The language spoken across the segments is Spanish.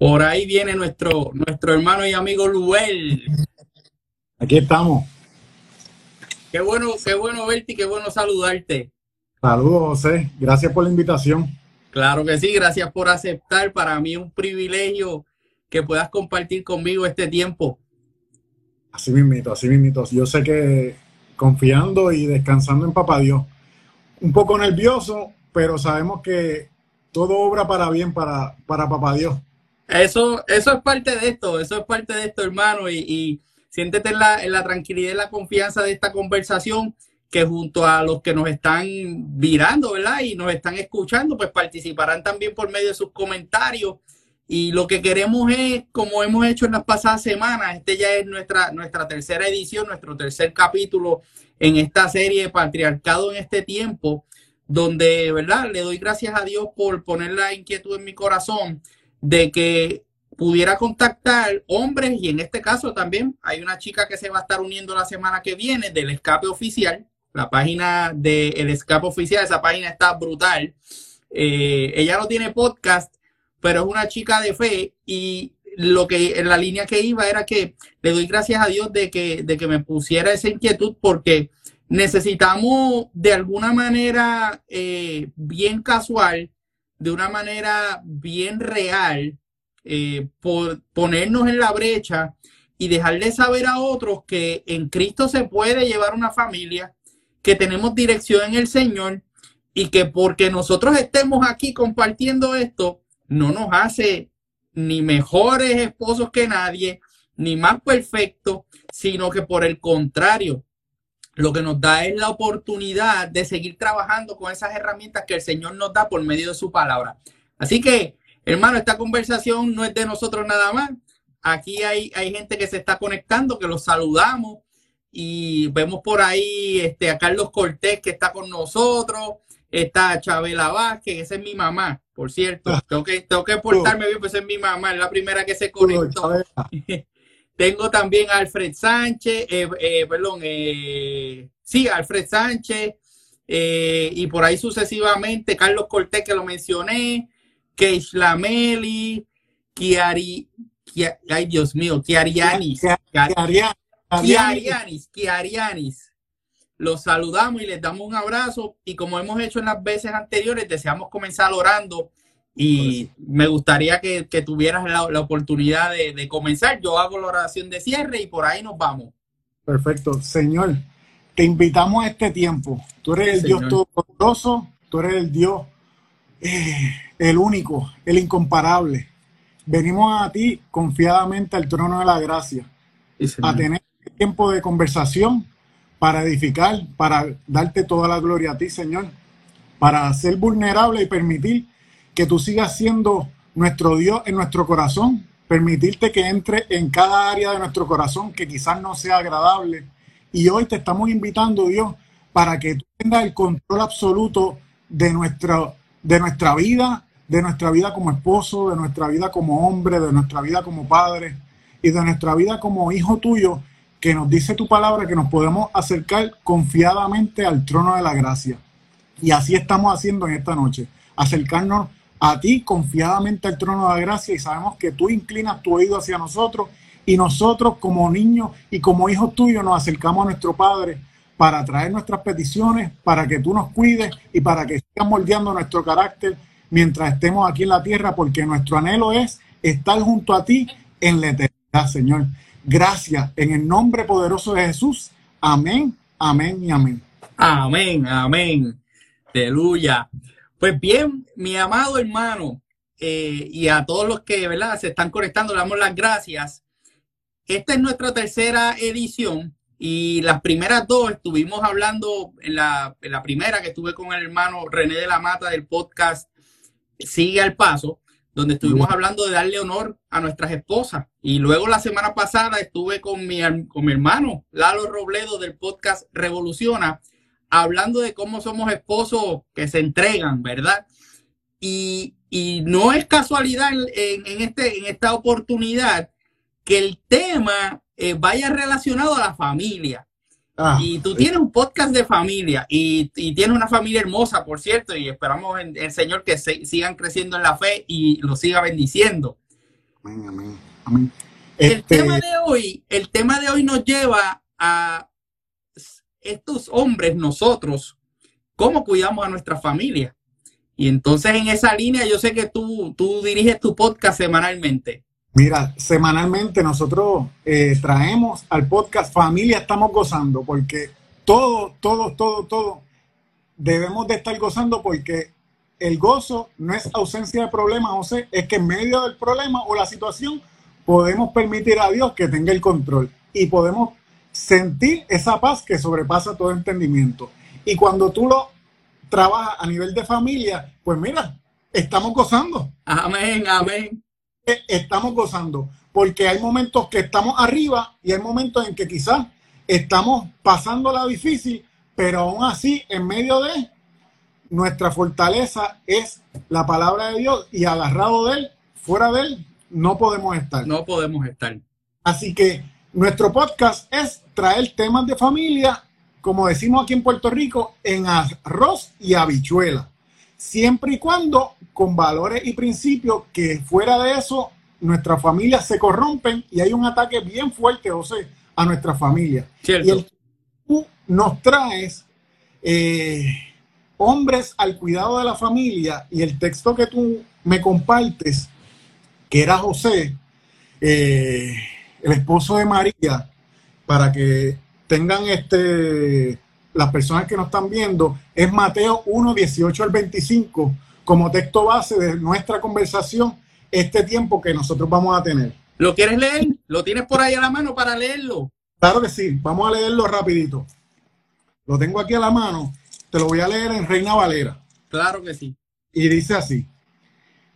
Por ahí viene nuestro, nuestro hermano y amigo Luel. Aquí estamos. Qué bueno, qué bueno verte y qué bueno saludarte. Saludos, José. Gracias por la invitación. Claro que sí, gracias por aceptar. Para mí es un privilegio que puedas compartir conmigo este tiempo. Así mismito, así mismito. Yo sé que confiando y descansando en Papá Dios. Un poco nervioso, pero sabemos que todo obra para bien para, para Papá Dios. Eso, eso es parte de esto, eso es parte de esto, hermano, y, siéntete en la, en la tranquilidad y la confianza de esta conversación que junto a los que nos están virando, ¿verdad? Y nos están escuchando, pues participarán también por medio de sus comentarios. Y lo que queremos es, como hemos hecho en las pasadas semanas, este ya es nuestra, nuestra tercera edición, nuestro tercer capítulo en esta serie de Patriarcado en este tiempo, donde, ¿verdad? Le doy gracias a Dios por poner la inquietud en mi corazón de que pudiera contactar hombres y en este caso también hay una chica que se va a estar uniendo la semana que viene del escape oficial, la página del escape oficial, esa página está brutal. Eh, ella no tiene podcast, pero es una chica de fe y lo que en la línea que iba era que le doy gracias a Dios de que, de que me pusiera esa inquietud porque necesitamos de alguna manera eh, bien casual de una manera bien real, eh, por ponernos en la brecha y dejarle saber a otros que en Cristo se puede llevar una familia, que tenemos dirección en el Señor y que porque nosotros estemos aquí compartiendo esto, no nos hace ni mejores esposos que nadie, ni más perfectos, sino que por el contrario, lo que nos da es la oportunidad de seguir trabajando con esas herramientas que el Señor nos da por medio de su palabra. Así que, hermano, esta conversación no es de nosotros nada más. Aquí hay, hay gente que se está conectando, que los saludamos y vemos por ahí este, a Carlos Cortés que está con nosotros, está Chabela Vázquez, esa es mi mamá, por cierto. Tengo que, tengo que portarme bien, pues es mi mamá, es la primera que se conectó. Tengo también a Alfred Sánchez, eh, eh, perdón, eh, sí, Alfred Sánchez, y por ahí sucesivamente, Carlos Cortés, que lo mencioné, Keish Lameli, Kiari, ay Dios mío, Kiarianis, Kiarianis, Kiarianis. Los saludamos y les damos un abrazo y como hemos hecho en las veces anteriores, deseamos comenzar orando y me gustaría que, tuvieras la, oportunidad de, comenzar. Yo hago la oración de cierre y por ahí nos vamos. Perfecto. Señor, te invitamos a este tiempo. Tú eres el Dios todopoderoso, tú eres el Dios, eh, el único, el incomparable. Venimos a ti confiadamente al trono de la gracia, a tener tiempo de conversación para edificar, para darte toda la gloria a ti, Señor, para ser vulnerable y permitir que tú sigas siendo nuestro Dios en nuestro corazón, permitirte que entre en cada área de nuestro corazón que quizás no sea agradable. Y hoy te estamos invitando, Dios, para que tú tengas el control absoluto de nuestra, de nuestra vida, de nuestra vida como esposo, de nuestra vida como hombre, de nuestra vida como padre y de nuestra vida como hijo tuyo, que nos dice tu palabra que nos podemos acercar confiadamente al trono de la gracia. Y así estamos haciendo en esta noche, acercarnos a ti confiadamente al trono de la gracia y sabemos que tú inclinas tu oído hacia nosotros y nosotros como niños y como hijos tuyos nos acercamos a nuestro Padre para traer nuestras peticiones, para que tú nos cuides y para que sigas moldeando nuestro carácter mientras estemos aquí en la tierra, porque nuestro anhelo es estar junto a ti en la eternidad, Señor. Gracias en el nombre poderoso de Jesús. Amén, amén y amén. Amén, amén. Aleluya. Pues bien, mi amado hermano, eh, y a todos los que ¿verdad? se están conectando, le damos las gracias. Esta es nuestra tercera edición y las primeras dos estuvimos hablando, en la, en la primera que estuve con el hermano René de la Mata del podcast Sigue al Paso, donde estuvimos hablando de darle honor a nuestras esposas. Y luego la semana pasada estuve con mi, con mi hermano Lalo Robledo del podcast Revoluciona, hablando de cómo somos esposos que se entregan, ¿verdad? Y, no es casualidad en, este, en esta oportunidad que el tema eh, vaya relacionado a la familia. Ah, y tú tienes un podcast de familia y, y, tienes una familia hermosa, por cierto, y esperamos en el Señor que se, sigan creciendo en la fe y lo siga bendiciendo. Amén, amén, El este tema de hoy, el tema de hoy nos lleva a estos hombres, nosotros, cómo cuidamos a nuestra familia. Y entonces en esa línea yo sé que tú, tú diriges tu podcast semanalmente. Mira, semanalmente nosotros eh, traemos al podcast Familia Estamos Gozando, porque todo, todo, todo, todo debemos de estar gozando porque el gozo no es ausencia de problemas, José, es que en medio del problema o la situación podemos permitir a Dios que tenga el control y podemos sentir esa paz que sobrepasa todo entendimiento. Y cuando tú lo trabaja a nivel de familia, pues mira, estamos gozando. Amén, amén. E, estamos gozando, porque hay momentos que estamos arriba y hay momentos en que quizás estamos pasando la difícil, pero aún así, en medio de nuestra fortaleza es la palabra de Dios y agarrado de él, fuera de él, no podemos estar. No podemos estar. Así que nuestro podcast es traer temas de familia como decimos aquí en Puerto Rico, en arroz y habichuela. Siempre y cuando con valores y principios que fuera de eso nuestras familias se corrompen y hay un ataque bien fuerte, José, a nuestra familia. Y el, tú nos traes eh, hombres al cuidado de la familia y el texto que tú me compartes, que era José, eh, el esposo de María, para que tengan este, las personas que nos están viendo, es Mateo 1, 18 al 25, como texto base de nuestra conversación, este tiempo que nosotros vamos a tener. ¿Lo quieres leer? ¿Lo tienes por ahí a la mano para leerlo? Claro que sí, vamos a leerlo rapidito. Lo tengo aquí a la mano, te lo voy a leer en Reina Valera. Claro que sí. Y dice así,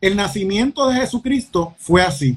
el nacimiento de Jesucristo fue así,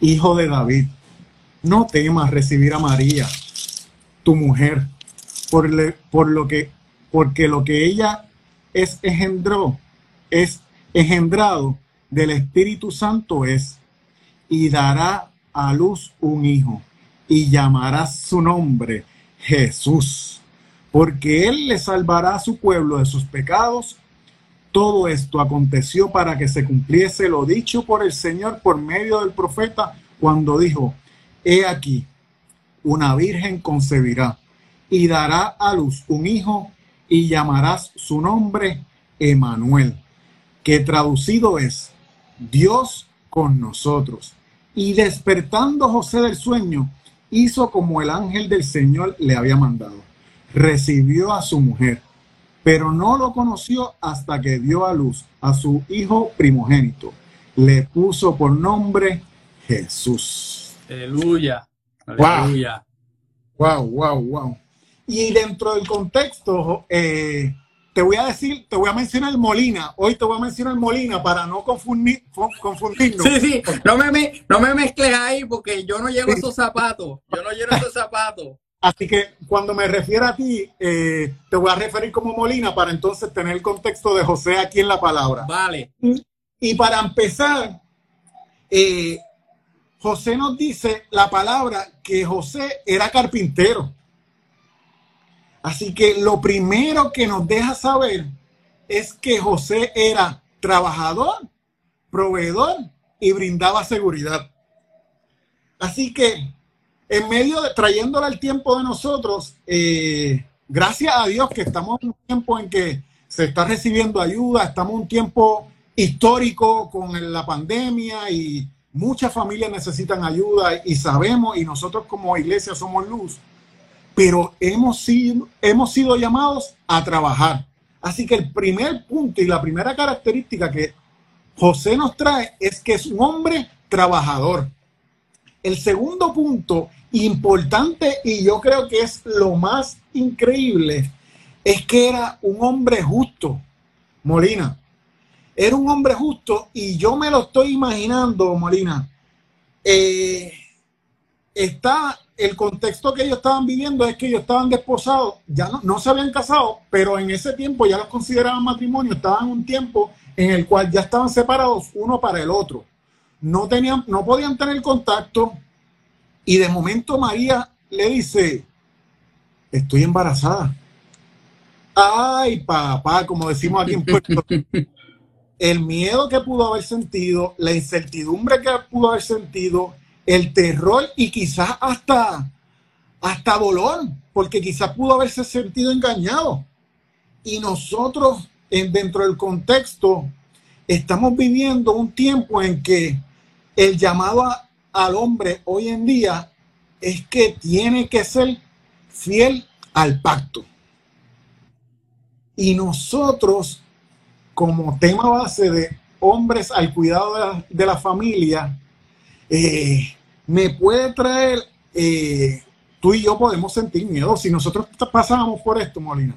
hijo de David, no temas recibir a María tu mujer, por, por lo que, porque lo que ella es engendró, es engendrado del Espíritu Santo es, y dará a luz un hijo, y llamará su nombre Jesús, porque él le salvará a su pueblo de sus pecados. Todo esto aconteció para que se cumpliese lo dicho por el Señor por medio del profeta cuando dijo, he aquí, una virgen concebirá y dará a luz un hijo y llamarás su nombre Emanuel, que traducido es Dios con nosotros. Y despertando José del sueño, hizo como el ángel del Señor le había mandado. Recibió a su mujer, pero no lo conoció hasta que dio a luz a su hijo primogénito. Le puso por nombre Jesús. Aleluya. Aleluya. Wow, wow, wow. Y dentro del contexto, eh, te voy a decir, te voy a mencionar Molina. Hoy te voy a mencionar Molina para no confundir, confundirnos. Sí, sí, no me, no me mezcles ahí porque yo no llevo esos zapatos. Yo no llevo esos zapatos. Así que cuando me refiero a ti, eh, te voy a referir como Molina para entonces tener el contexto de José aquí en la palabra. Vale. Y, para empezar, eh, José nos dice la palabra que José era carpintero. Así que lo primero que nos deja saber es que José era trabajador, proveedor y brindaba seguridad. Así que en medio de trayéndole el tiempo de nosotros, eh, gracias a Dios que estamos en un tiempo en que se está recibiendo ayuda, estamos en un tiempo histórico con la pandemia y Muchas familias necesitan ayuda y sabemos, y nosotros como iglesia somos luz, pero hemos sido, hemos sido llamados a trabajar. Así que el primer punto y la primera característica que José nos trae es que es un hombre trabajador. El segundo punto importante y yo creo que es lo más increíble es que era un hombre justo. Molina, era un hombre justo y yo me lo estoy imaginando, Molina, eh, está el contexto que ellos estaban viviendo es que ellos estaban desposados, ya no, no se habían casado, pero en ese tiempo ya los consideraban matrimonio, estaban un tiempo en el cual ya estaban separados uno para el otro. No tenían, no podían tener contacto, y de momento María le dice, estoy embarazada. Ay, papá, como decimos aquí en Puerto El miedo que pudo haber sentido, la incertidumbre que pudo haber sentido, el terror y quizás hasta, hasta dolor, porque quizás pudo haberse sentido engañado. Y nosotros, en, dentro del contexto, estamos viviendo un tiempo en que el llamado al hombre hoy en día es que tiene que ser fiel al pacto. Y nosotros, como tema base de hombres al cuidado de la, familia, eh, me puede traer, eh, tú y yo podemos sentir miedo. Si nosotros pasábamos por esto, Molina,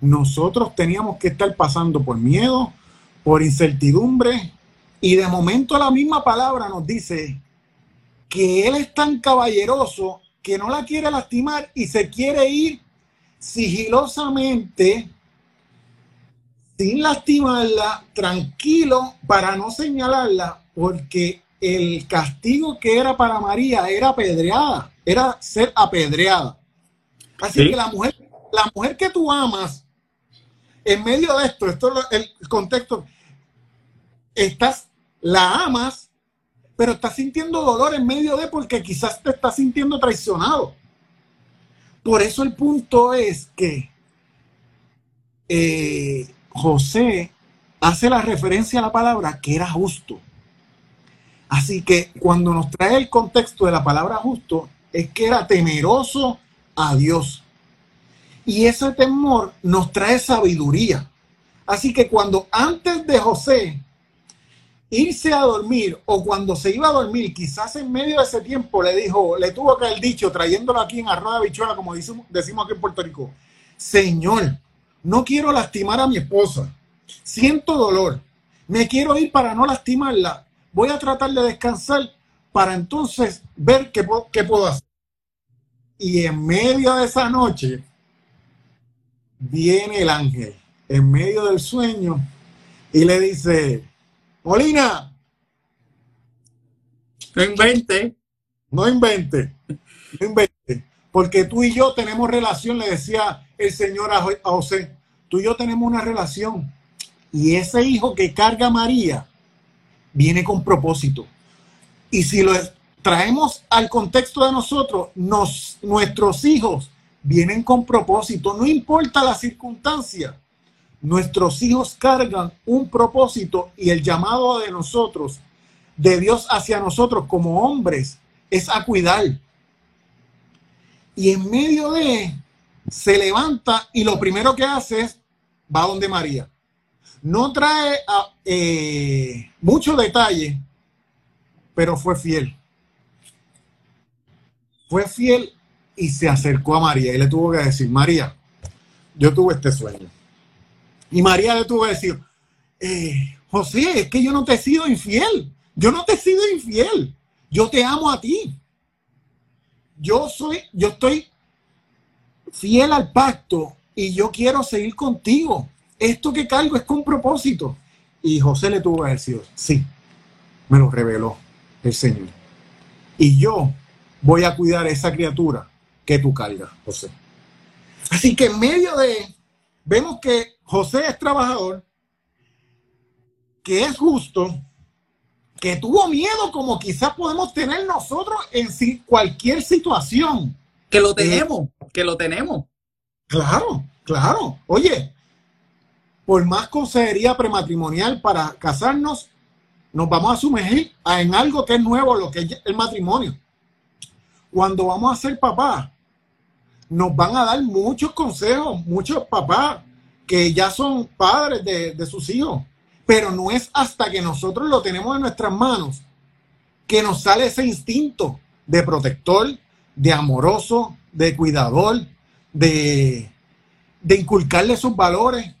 nosotros teníamos que estar pasando por miedo, por incertidumbre, y de momento la misma palabra nos dice que Él es tan caballeroso que no la quiere lastimar y se quiere ir sigilosamente, sin lastimarla, tranquilo, para no señalarla, porque el castigo que era para María era apedreada, era ser apedreada. Así que la mujer, la mujer que tú amas, en medio de esto, esto es el contexto, estás, la amas, pero estás sintiendo dolor en medio de porque quizás te estás sintiendo traicionado. Por eso el punto es que eh, José hace la referencia a la palabra que era justo. Así que cuando nos trae el contexto de la palabra justo, es que era temeroso a Dios. Y ese temor nos trae sabiduría. Así que cuando antes de José irse a dormir o cuando se iba a dormir, quizás en medio de ese tiempo le dijo, le tuvo que haber dicho, trayéndolo aquí en arroz de bichuela, como decimos, aquí en Puerto Rico, Señor, no quiero lastimar a mi esposa, siento dolor, me quiero ir para no lastimarla, voy a tratar de descansar para entonces ver qué, qué puedo hacer. Y en medio de esa noche viene el ángel, en medio del sueño, y le dice, Molina. No invente. No invente. No invente. Porque tú y yo tenemos relación, le decía el Señor a José. Tú y yo tenemos una relación. Y ese hijo que carga María viene con propósito. Y si lo traemos al contexto de nosotros, nos, nuestros hijos vienen con propósito, no importa la circunstancia. Nuestros hijos cargan un propósito y el llamado de nosotros, de Dios hacia nosotros como hombres, es a cuidar. Y en medio de, se levanta y lo primero que hace es, va donde María no trae eh, mucho detalle, pero fue fiel. Fue fiel y se acercó a María y le tuvo que decir, María, yo tuve este sueño. Y María le tuvo que decir, eh, José, es que yo no te he sido infiel. Yo no te he sido infiel. Yo te amo a ti. Yo soy, yo estoy fiel al pacto y yo quiero seguir contigo esto que cargo es con propósito. Y José le tuvo que decir, sí, me lo reveló el Señor. Y yo voy a cuidar a esa criatura que tú cargas, José. Así que en medio de, vemos que José es trabajador, que es justo, que tuvo miedo como quizás podemos tener nosotros en cualquier situación. Que lo tenemos, que lo tenemos. Claro, claro. Oye, por más consejería prematrimonial para casarnos, nos vamos a sumergir en algo que es nuevo, lo que es el matrimonio. Cuando vamos a ser papás, nos van a dar muchos consejos, muchos papás que ya son padres de, sus hijos, pero no es hasta que nosotros lo tenemos en nuestras manos que nos sale ese instinto de protector, de amoroso, de cuidador, de, de inculcarle sus valores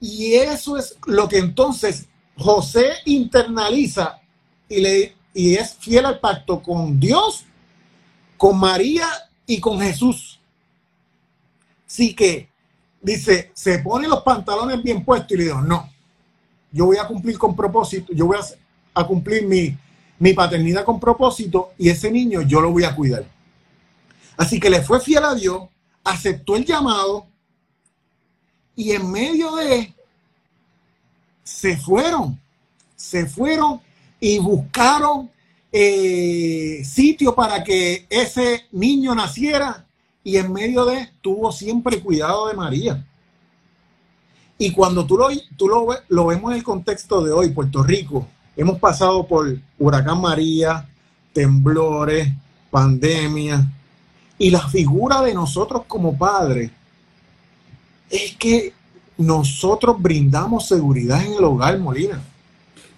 y eso es lo que entonces José internaliza y le y es fiel al pacto con Dios, con María y con Jesús. Así que dice, se pone los pantalones bien puestos y le digo, no, yo voy a cumplir con propósito, yo voy a, cumplir mi, paternidad con propósito y ese niño yo lo voy a cuidar. Así que le fue fiel a Dios, aceptó el llamado y en medio de se fueron, se fueron y buscaron eh, sitio para que ese niño naciera y en medio de tuvo siempre cuidado de María. Y cuando tú lo, tú lo, lo vemos en el contexto de hoy, Puerto Rico, hemos pasado por huracán María, temblores, pandemia, y la figura de nosotros como padres es que nosotros brindamos seguridad en el hogar, Molina.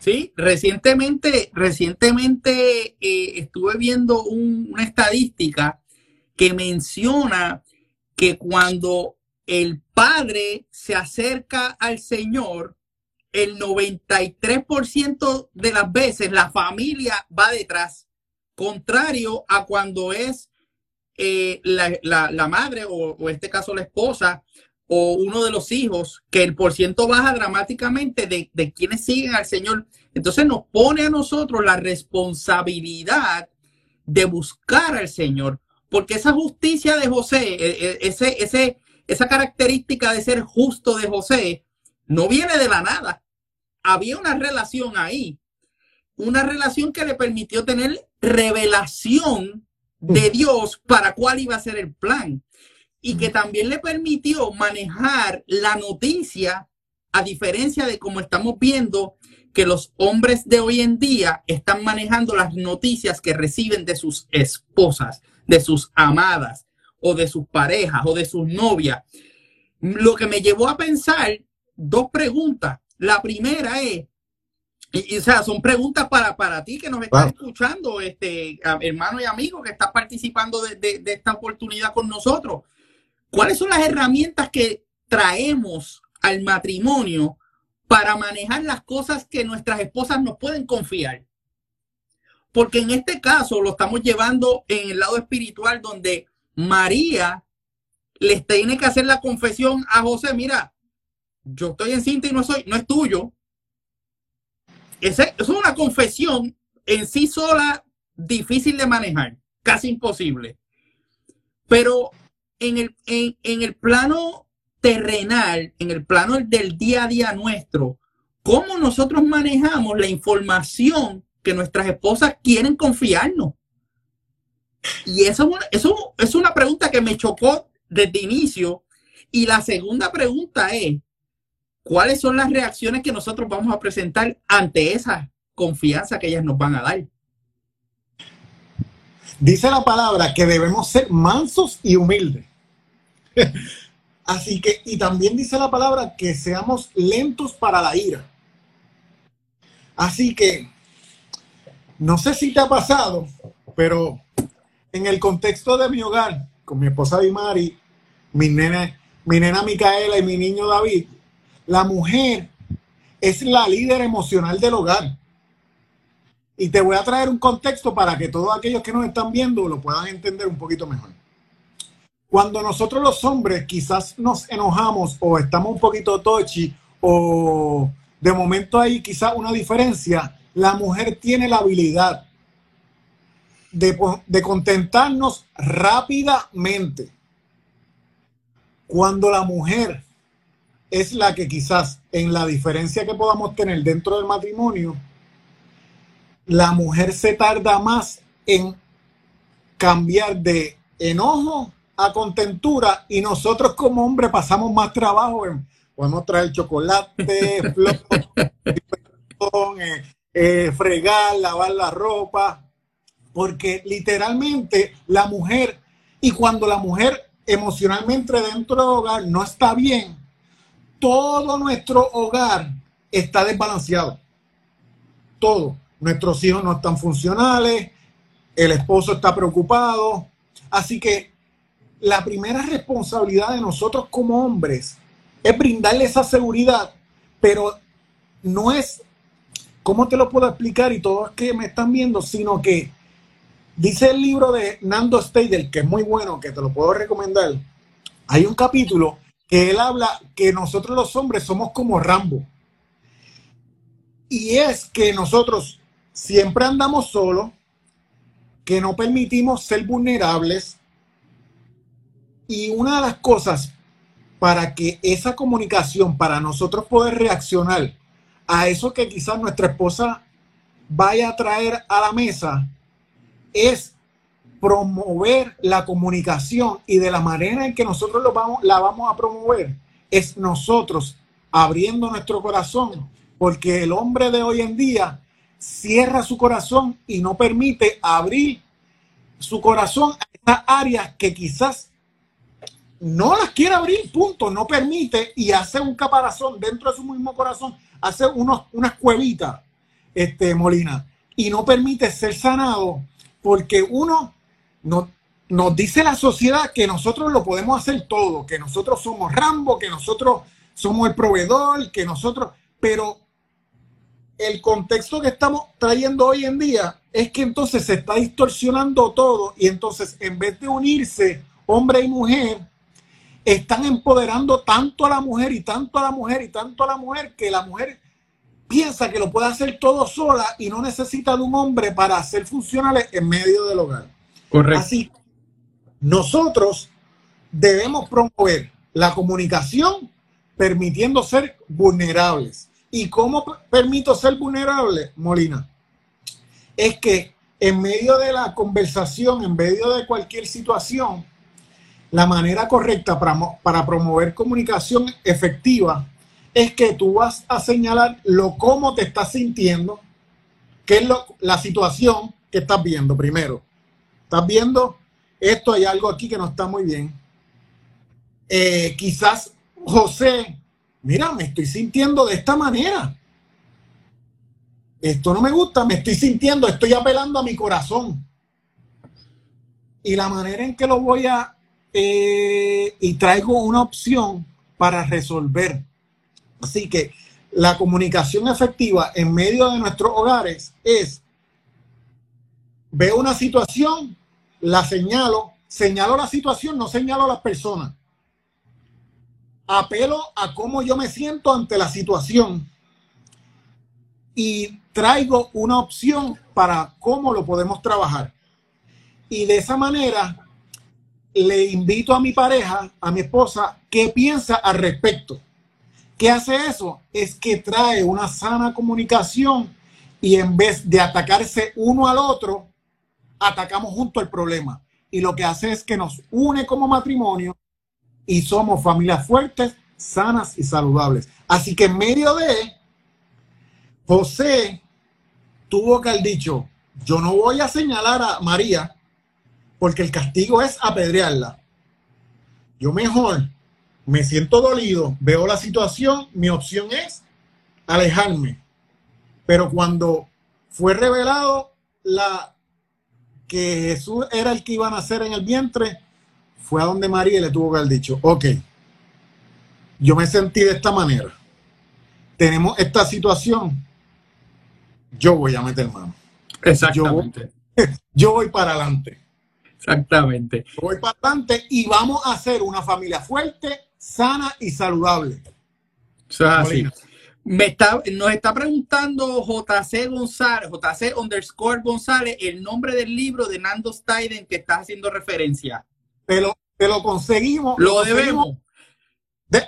Sí, recientemente, recientemente eh, estuve viendo una estadística que menciona que cuando el padre se acerca al Señor, el 93% de las veces la familia va detrás, contrario a cuando es eh, la, madre o, en este caso la esposa o uno de los hijos, que el por ciento baja dramáticamente de, de quienes siguen al Señor. Entonces nos pone a nosotros la responsabilidad de buscar al Señor, porque esa justicia de José, e, e, ese, ese, esa característica de ser justo de José, no viene de la nada. Había una relación ahí, una relación que le permitió tener revelación de Dios para cuál iba a ser el plan y que también le permitió manejar la noticia, a diferencia de como estamos viendo que los hombres de hoy en día están manejando las noticias que reciben de sus esposas, de sus amadas o de sus parejas o de sus novias. Lo que me llevó a pensar dos preguntas. La primera es, y, o sea, son preguntas para, para ti que nos estás escuchando, este hermano y amigo que estás participando de esta oportunidad con nosotros. ¿Cuáles son las herramientas que traemos al matrimonio para manejar las cosas que nuestras esposas nos pueden confiar? Porque en este caso lo estamos llevando en el lado espiritual donde María les tiene que hacer la confesión a José, mira, yo estoy encinta y no soy, no es tuyo. Esa es una confesión en sí sola difícil de manejar, casi imposible. Pero en el, en, el plano terrenal, en el plano del día a día nuestro, cómo nosotros manejamos la información que nuestras esposas quieren confiarnos. Y eso, eso es una pregunta que me chocó desde inicio. Y la segunda pregunta es, ¿cuáles son las reacciones que nosotros vamos a presentar ante esa confianza que ellas nos van a dar? Dice la palabra que debemos ser mansos y humildes. Así que, y también dice la palabra que seamos lentos para la ira. Así que, no sé si te ha pasado, pero en el contexto de mi hogar, con mi esposa Dimari, mi nena, mi nena Micaela y mi niño David, la mujer es la líder emocional del hogar. Y te voy a traer un contexto para que todos aquellos que nos están viendo lo puedan entender un poquito mejor. Cuando nosotros los hombres quizás nos enojamos o estamos un poquito tochi o de momento hay quizás una diferencia, la mujer tiene la habilidad de, de contentarnos rápidamente. Cuando la mujer es la que quizás en la diferencia que podamos tener dentro del matrimonio, la mujer se tarda más en cambiar de enojo a contentura y nosotros como hombres pasamos más trabajo en, podemos traer chocolate, flor, eh, fregar, lavar la ropa, porque literalmente la mujer, y cuando la mujer emocionalmente dentro del hogar no está bien, todo nuestro hogar está desbalanceado. Todo. Nuestros hijos no están funcionales, el esposo está preocupado. Así que la primera responsabilidad de nosotros como hombres es brindarle esa seguridad, pero no es ¿cómo te lo puedo explicar? Y todos que me están viendo, sino que dice el libro de Nando Steidel, que es muy bueno, que te lo puedo recomendar. Hay un capítulo que él habla que nosotros los hombres somos como Rambo. Y es que nosotros siempre andamos solos, que no permitimos ser vulnerables. Y una de las cosas para que esa comunicación, para nosotros poder reaccionar a eso que quizás nuestra esposa vaya a traer a la mesa, es promover la comunicación y de la manera en que nosotros lo vamos, la vamos a promover, es nosotros abriendo nuestro corazón, porque el hombre de hoy en día cierra su corazón y no permite abrir su corazón a esas áreas que quizás no las quiere abrir, punto, no permite y hace un caparazón dentro de su mismo corazón, hace unos, unas cuevitas, este, Molina, y no permite ser sanado porque uno no, nos dice la sociedad que nosotros lo podemos hacer todo, que nosotros somos Rambo, que nosotros somos el proveedor, que nosotros, pero el contexto que estamos trayendo hoy en día es que entonces se está distorsionando todo y entonces en vez de unirse hombre y mujer, están empoderando tanto a la mujer y tanto a la mujer y tanto a la mujer que la mujer piensa que lo puede hacer todo sola y no necesita de un hombre para ser funcionales en medio del hogar. Correcto. Así, nosotros debemos promover la comunicación permitiendo ser vulnerables. ¿Y cómo permito ser vulnerable, Molina? Es que en medio de la conversación, en medio de cualquier situación, la manera correcta para, para promover comunicación efectiva es que tú vas a señalar lo cómo te estás sintiendo, qué es lo, la situación que estás viendo primero. Estás viendo esto, hay algo aquí que no está muy bien. Eh, quizás José mira, me estoy sintiendo de esta manera. Esto no me gusta, me estoy sintiendo, estoy apelando a mi corazón. Y la manera en que lo voy a... Eh, y traigo una opción para resolver. Así que la comunicación efectiva en medio de nuestros hogares es, veo una situación, la señalo, señalo la situación, no señalo a las personas apelo a cómo yo me siento ante la situación y traigo una opción para cómo lo podemos trabajar. Y de esa manera le invito a mi pareja, a mi esposa, que piensa al respecto. ¿Qué hace eso? Es que trae una sana comunicación y en vez de atacarse uno al otro, atacamos junto el problema. Y lo que hace es que nos une como matrimonio y somos familias fuertes, sanas y saludables. Así que en medio de José tuvo que haber dicho, yo no voy a señalar a María porque el castigo es apedrearla. Yo mejor me siento dolido, veo la situación, mi opción es alejarme. Pero cuando fue revelado la que Jesús era el que iba a nacer en el vientre, fue a donde María y le tuvo que haber dicho, ok, yo me sentí de esta manera, tenemos esta situación, yo voy a meter mano. Exactamente. Yo voy, para adelante. Exactamente. voy para adelante y vamos a hacer una familia fuerte, sana y saludable. así. Me está, nos está preguntando JC González, JC underscore González, el nombre del libro de Nando Steiden que estás haciendo referencia. Te lo, te lo conseguimos. Lo, debemos. Eh,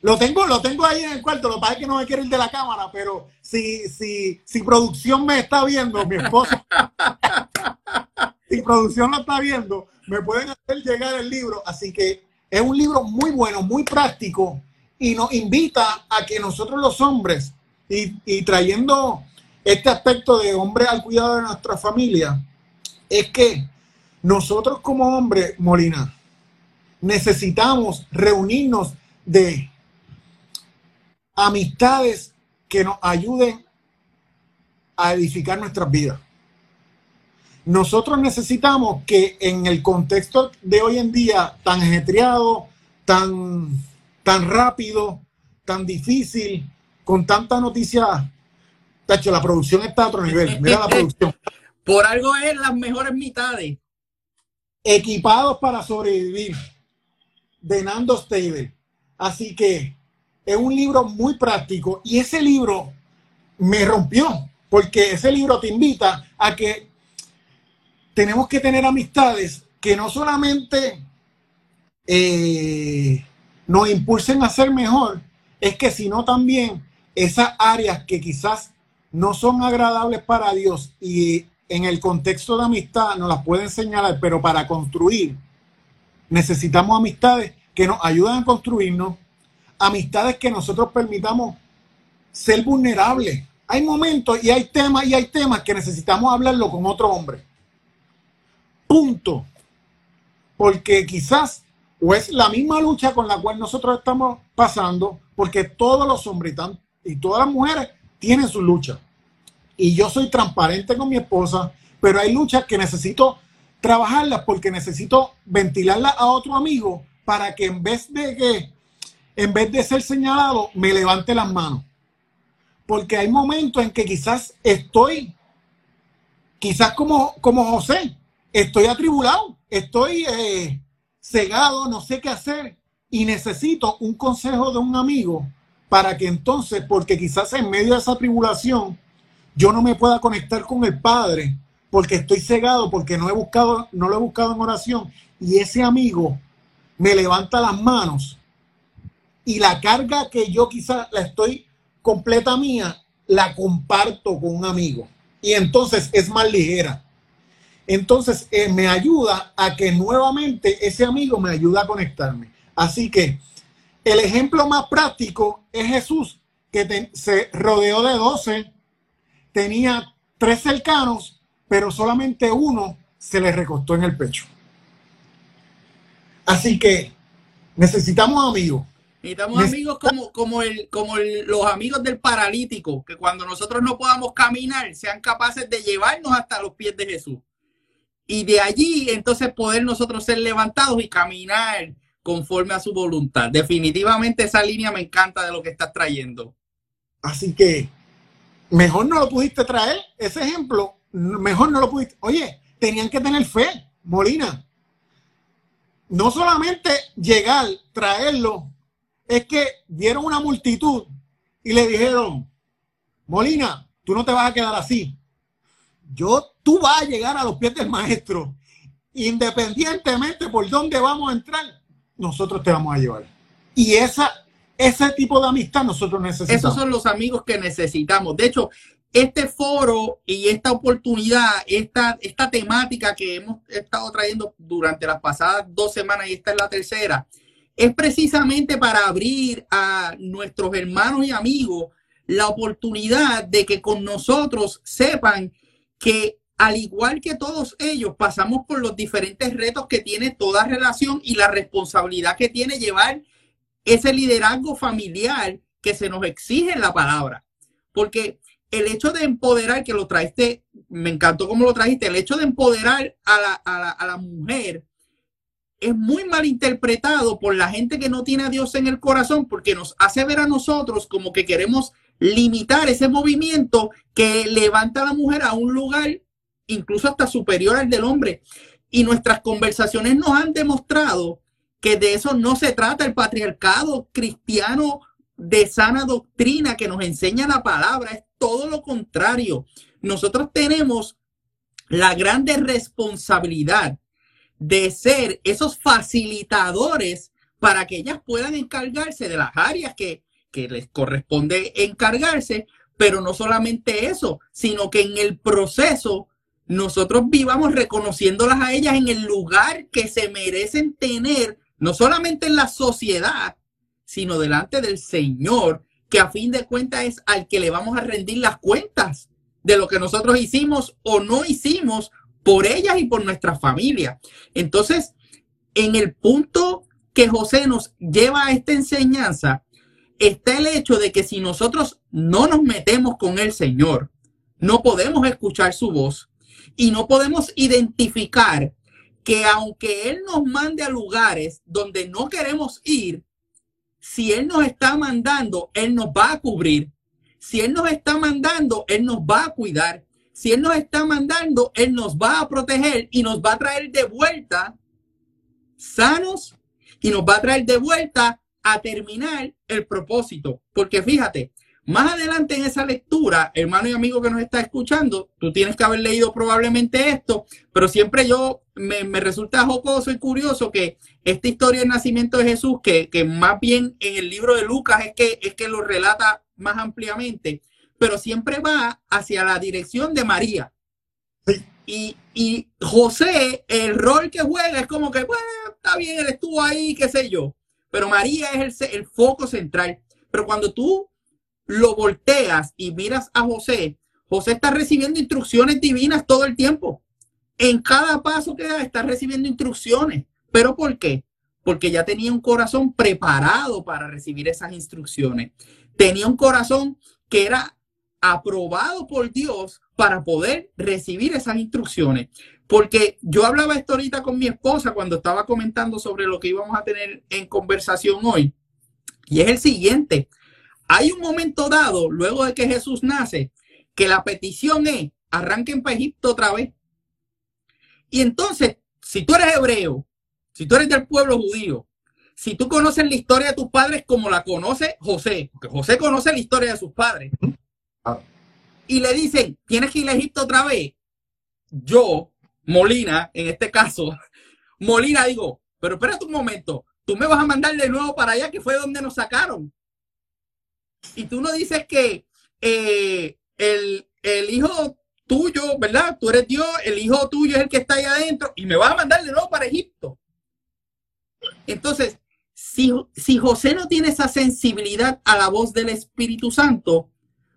lo tengo, lo tengo ahí en el cuarto. Lo que pasa es que no me quiero ir de la cámara, pero si, si, si producción me está viendo, mi esposo, si producción lo está viendo, me pueden hacer llegar el libro. Así que es un libro muy bueno, muy práctico y nos invita a que nosotros los hombres, y, y trayendo este aspecto de hombre al cuidado de nuestra familia, es que nosotros como hombres, Molina, necesitamos reunirnos de amistades que nos ayuden a edificar nuestras vidas. Nosotros necesitamos que en el contexto de hoy en día tan ajetreado, tan, tan rápido, tan difícil, con tanta noticia Tacho, la producción está a otro nivel. Mira la producción. Por algo es las mejores mitades. Equipados para sobrevivir. De Nando Stable. Así que es un libro muy práctico y ese libro me rompió porque ese libro te invita a que tenemos que tener amistades que no solamente eh, nos impulsen a ser mejor, es que sino también esas áreas que quizás no son agradables para Dios y en el contexto de amistad nos las pueden señalar, pero para construir necesitamos amistades que nos ayuden a construirnos, amistades que nosotros permitamos ser vulnerables. Hay momentos y hay temas y hay temas que necesitamos hablarlo con otro hombre. Punto. Porque quizás o es la misma lucha con la cual nosotros estamos pasando, porque todos los hombres y todas las mujeres tienen su lucha. Y yo soy transparente con mi esposa, pero hay luchas que necesito trabajarlas porque necesito ventilarlas a otro amigo para que en vez de que, en vez de ser señalado, me levante las manos. Porque hay momentos en que quizás estoy, quizás como, como José, estoy atribulado, estoy eh, cegado, no sé qué hacer y necesito un consejo de un amigo para que entonces, porque quizás en medio de esa tribulación, yo no me pueda conectar con el Padre porque estoy cegado, porque no he buscado, no lo he buscado en oración y ese amigo me levanta las manos y la carga que yo quizás la estoy completa mía, la comparto con un amigo. Y entonces es más ligera. Entonces eh, me ayuda a que nuevamente ese amigo me ayuda a conectarme. Así que el ejemplo más práctico es Jesús, que se rodeó de doce, tenía tres cercanos, pero solamente uno se le recostó en el pecho. Así que necesitamos amigos. Necesitamos amigos como, como, el, como los amigos del paralítico, que cuando nosotros no podamos caminar, sean capaces de llevarnos hasta los pies de Jesús. Y de allí entonces poder nosotros ser levantados y caminar conforme a su voluntad. Definitivamente esa línea me encanta de lo que estás trayendo. Así que mejor no lo pudiste traer, ese ejemplo, mejor no lo pudiste. Oye, tenían que tener fe, Molina no solamente llegar, traerlo, es que dieron una multitud y le dijeron, Molina, tú no te vas a quedar así. Yo, tú vas a llegar a los pies del maestro. Independientemente por dónde vamos a entrar, nosotros te vamos a llevar. Y esa, ese tipo de amistad nosotros necesitamos. Esos son los amigos que necesitamos. De hecho, este foro y esta oportunidad, esta, esta temática que hemos estado trayendo durante las pasadas dos semanas y esta es la tercera, es precisamente para abrir a nuestros hermanos y amigos la oportunidad de que con nosotros sepan que al igual que todos ellos pasamos por los diferentes retos que tiene toda relación y la responsabilidad que tiene llevar ese liderazgo familiar que se nos exige en la palabra. Porque el hecho de empoderar, que lo traiste, me encantó cómo lo trajiste, el hecho de empoderar a la, a la, a la mujer es muy mal interpretado por la gente que no tiene a Dios en el corazón porque nos hace ver a nosotros como que queremos limitar ese movimiento que levanta a la mujer a un lugar incluso hasta superior al del hombre. Y nuestras conversaciones nos han demostrado que de eso no se trata el patriarcado cristiano de sana doctrina que nos enseña la palabra, es todo lo contrario. Nosotros tenemos la grande responsabilidad de ser esos facilitadores para que ellas puedan encargarse de las áreas que, que les corresponde encargarse, pero no solamente eso, sino que en el proceso nosotros vivamos reconociéndolas a ellas en el lugar que se merecen tener, no solamente en la sociedad, sino delante del Señor, que a fin de cuentas es al que le vamos a rendir las cuentas de lo que nosotros hicimos o no hicimos por ellas y por nuestra familia. Entonces, en el punto que José nos lleva a esta enseñanza, está el hecho de que si nosotros no nos metemos con el Señor, no podemos escuchar su voz y no podemos identificar que aunque Él nos mande a lugares donde no queremos ir, si Él nos está mandando, Él nos va a cubrir. si Él nos está mandando, Él nos va a cuidar. Si Él nos está mandando, Él nos va a proteger y nos va a traer de vuelta sanos y nos va a traer de vuelta a terminar el propósito. Porque fíjate, más adelante en esa lectura, hermano y amigo que nos está escuchando, tú tienes que haber leído probablemente esto, pero siempre yo me, resulta jocoso y curioso que esta historia del nacimiento de Jesús, que, más bien en el libro de Lucas es que, es que lo relata más ampliamente, pero siempre va hacia la dirección de María. Y, y, José, el rol que juega es como que, bueno, está bien, él estuvo ahí, qué sé yo, pero María es el, foco central. Pero cuando tú lo volteas y miras a José, José está recibiendo instrucciones divinas todo el tiempo. En cada paso que da está recibiendo instrucciones. ¿Pero por qué? Porque ya tenía un corazón preparado para recibir esas instrucciones. Tenía un corazón que era aprobado por Dios para poder recibir esas instrucciones. Porque yo hablaba esto ahorita con mi esposa cuando estaba comentando sobre lo que íbamos a tener en conversación hoy. Y es el siguiente. Hay un momento dado, luego de que Jesús nace, que la petición es, arranquen para Egipto otra vez. Y entonces, si tú eres hebreo, si tú eres del pueblo judío, si tú conoces la historia de tus padres como la conoce José, porque José conoce la historia de sus padres, y le dicen, tienes que ir a Egipto otra vez, yo, Molina, en este caso, Molina digo, pero espérate un momento, tú me vas a mandar de nuevo para allá, que fue donde nos sacaron y tú no dices que eh, el, hijo tuyo, ¿verdad? Tú eres Dios, el hijo tuyo es el que está ahí adentro y me vas a mandar de nuevo para Egipto. Entonces, si, si José no tiene esa sensibilidad a la voz del Espíritu Santo,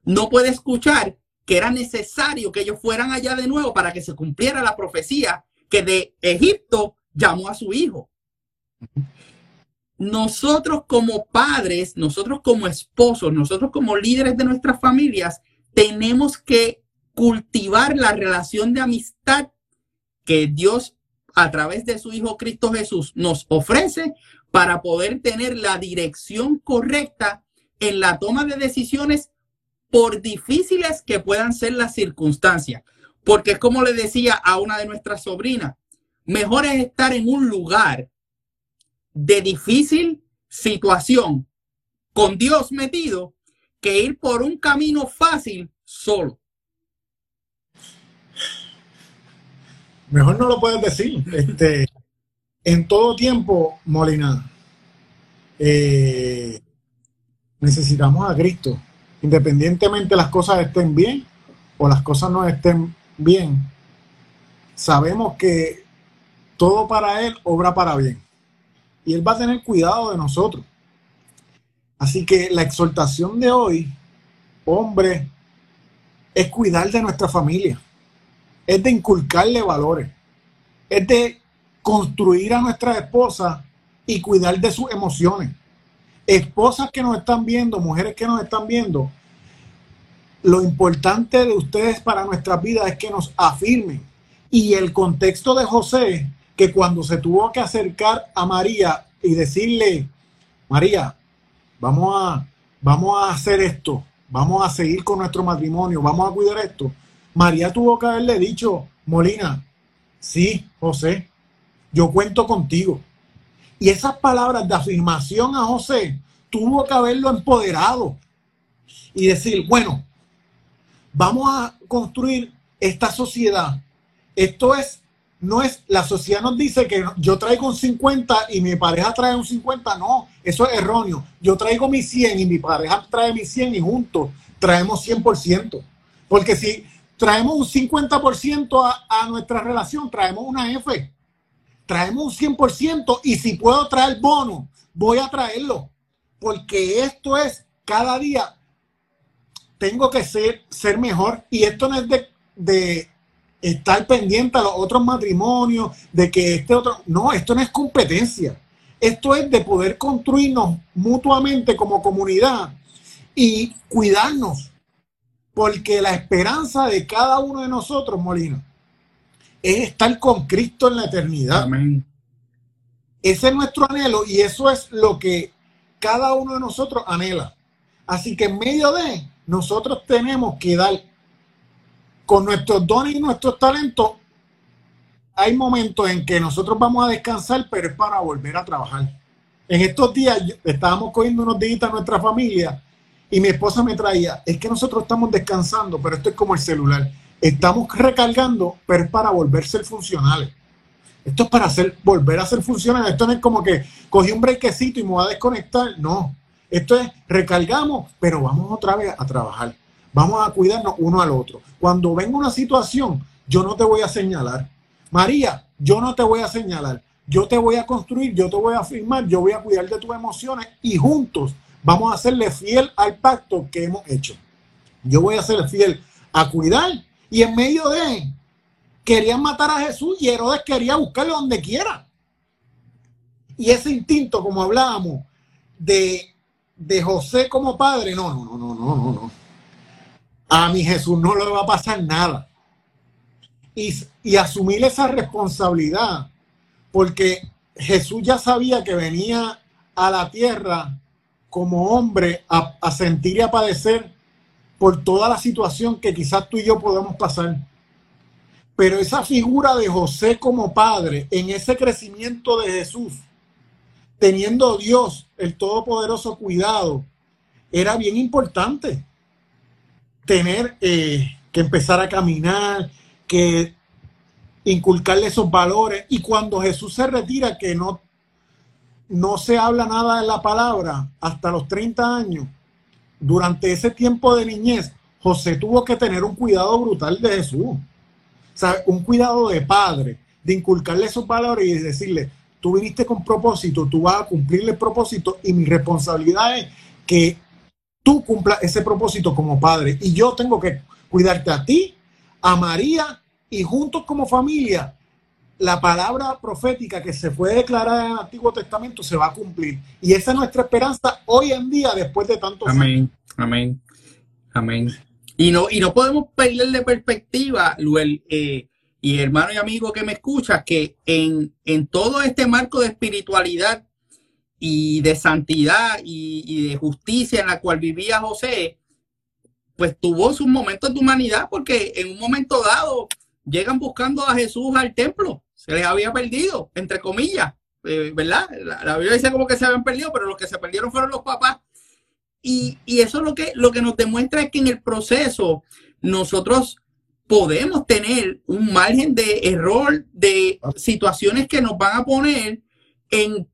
no puede escuchar que era necesario que ellos fueran allá de nuevo para que se cumpliera la profecía que de Egipto llamó a su hijo. Nosotros como padres, nosotros como esposos, nosotros como líderes de nuestras familias, tenemos que cultivar la relación de amistad que Dios a través de su Hijo Cristo Jesús nos ofrece para poder tener la dirección correcta en la toma de decisiones por difíciles que puedan ser las circunstancias. Porque es como le decía a una de nuestras sobrinas, mejor es estar en un lugar de difícil situación con Dios metido que ir por un camino fácil solo. Mejor no lo puedes decir. Este, en todo tiempo, Molina, eh, necesitamos a Cristo. Independientemente las cosas estén bien o las cosas no estén bien, sabemos que todo para Él obra para bien y Él va a tener cuidado de nosotros. Así que la exhortación de hoy, hombre, es cuidar de nuestra familia, es de inculcarle valores, es de construir a nuestra esposa y cuidar de sus emociones. Esposas que nos están viendo, mujeres que nos están viendo, lo importante de ustedes para nuestras vidas es que nos afirmen. Y el contexto de José que cuando se tuvo que acercar a María y decirle, María, vamos a, vamos a hacer esto, vamos a seguir con nuestro matrimonio, vamos a cuidar esto, María tuvo que haberle dicho, Molina, sí, José, yo cuento contigo. Y esas palabras de afirmación a José tuvo que haberlo empoderado y decir, bueno, vamos a construir esta sociedad. Esto es no es, la sociedad nos dice que yo traigo un 50 y mi pareja trae un 50, no, eso es erróneo. Yo traigo mi 100 y mi pareja trae mi 100 y juntos traemos 100%. Porque si traemos un 50% a, a nuestra relación, traemos una F, traemos un 100% y si puedo traer bono, voy a traerlo. Porque esto es cada día, tengo que ser, ser mejor y esto no es de, de estar pendiente a los otros matrimonios, de que este otro... No, esto no es competencia. Esto es de poder construirnos mutuamente como comunidad y cuidarnos. Porque la esperanza de cada uno de nosotros, Molina, es estar con Cristo en la eternidad. Amén. Ese es nuestro anhelo y eso es lo que cada uno de nosotros anhela. Así que en medio de, nosotros tenemos que dar con nuestros dones y nuestros talentos. Hay momentos en que nosotros vamos a descansar, pero es para volver a trabajar. En estos días estábamos cogiendo unos días a nuestra familia y mi esposa me traía, es que nosotros estamos descansando, pero esto es como el celular. Estamos recargando, pero es para volver a ser funcionales. Esto es para hacer, volver a ser funcionales. Esto no es como que cogí un brequecito y me voy a desconectar. No. Esto es recargamos, pero vamos otra vez a trabajar. Vamos a cuidarnos uno al otro. Cuando venga una situación, yo no te voy a señalar. María, yo no te voy a señalar. Yo te voy a construir, yo te voy a firmar, yo voy a cuidar de tus emociones y juntos vamos a hacerle fiel al pacto que hemos hecho. Yo voy a ser fiel a cuidar y en medio de querían matar a Jesús y Herodes quería buscarlo donde quiera. Y ese instinto, como hablábamos, de, de José como padre, no, no, no, no, no, no, no. A mi Jesús no le va a pasar nada. Y, y asumir esa responsabilidad, porque Jesús ya sabía que venía a la tierra como hombre a, a sentir y a padecer por toda la situación que quizás tú y yo podemos pasar. Pero esa figura de José como padre, en ese crecimiento de Jesús, teniendo Dios, el Todopoderoso, cuidado, era bien importante. Tener eh, que empezar a caminar, que inculcarle esos valores. Y cuando Jesús se retira, que no, no se habla nada de la palabra hasta los 30 años, durante ese tiempo de niñez, José tuvo que tener un cuidado brutal de Jesús. Un cuidado de padre, de inculcarle esos valores y decirle, tú viniste con propósito, tú vas a cumplir el propósito y mi responsabilidad es que tú cumplas ese propósito como padre. Y yo tengo que cuidarte a ti, a María y juntos como familia la palabra profética que se fue declarada en el Antiguo Testamento se va a cumplir. Y esa es nuestra esperanza hoy en día, después de tantos amén, años. Amén, amén, y no, y no podemos perderle perspectiva, Luel, eh, y hermano y amigo que me escucha, que en, en todo este marco de espiritualidad y de santidad y, de justicia en la cual vivía José, pues tuvo sus momentos de humanidad, porque en un momento dado llegan buscando a Jesús al templo, se les había perdido, entre comillas, eh, ¿verdad? La, la, Biblia dice como que se habían perdido, pero los que se perdieron fueron los papás. Y, eso lo que, lo que nos demuestra es que en el proceso nosotros podemos tener un margen de error de situaciones que nos van a poner en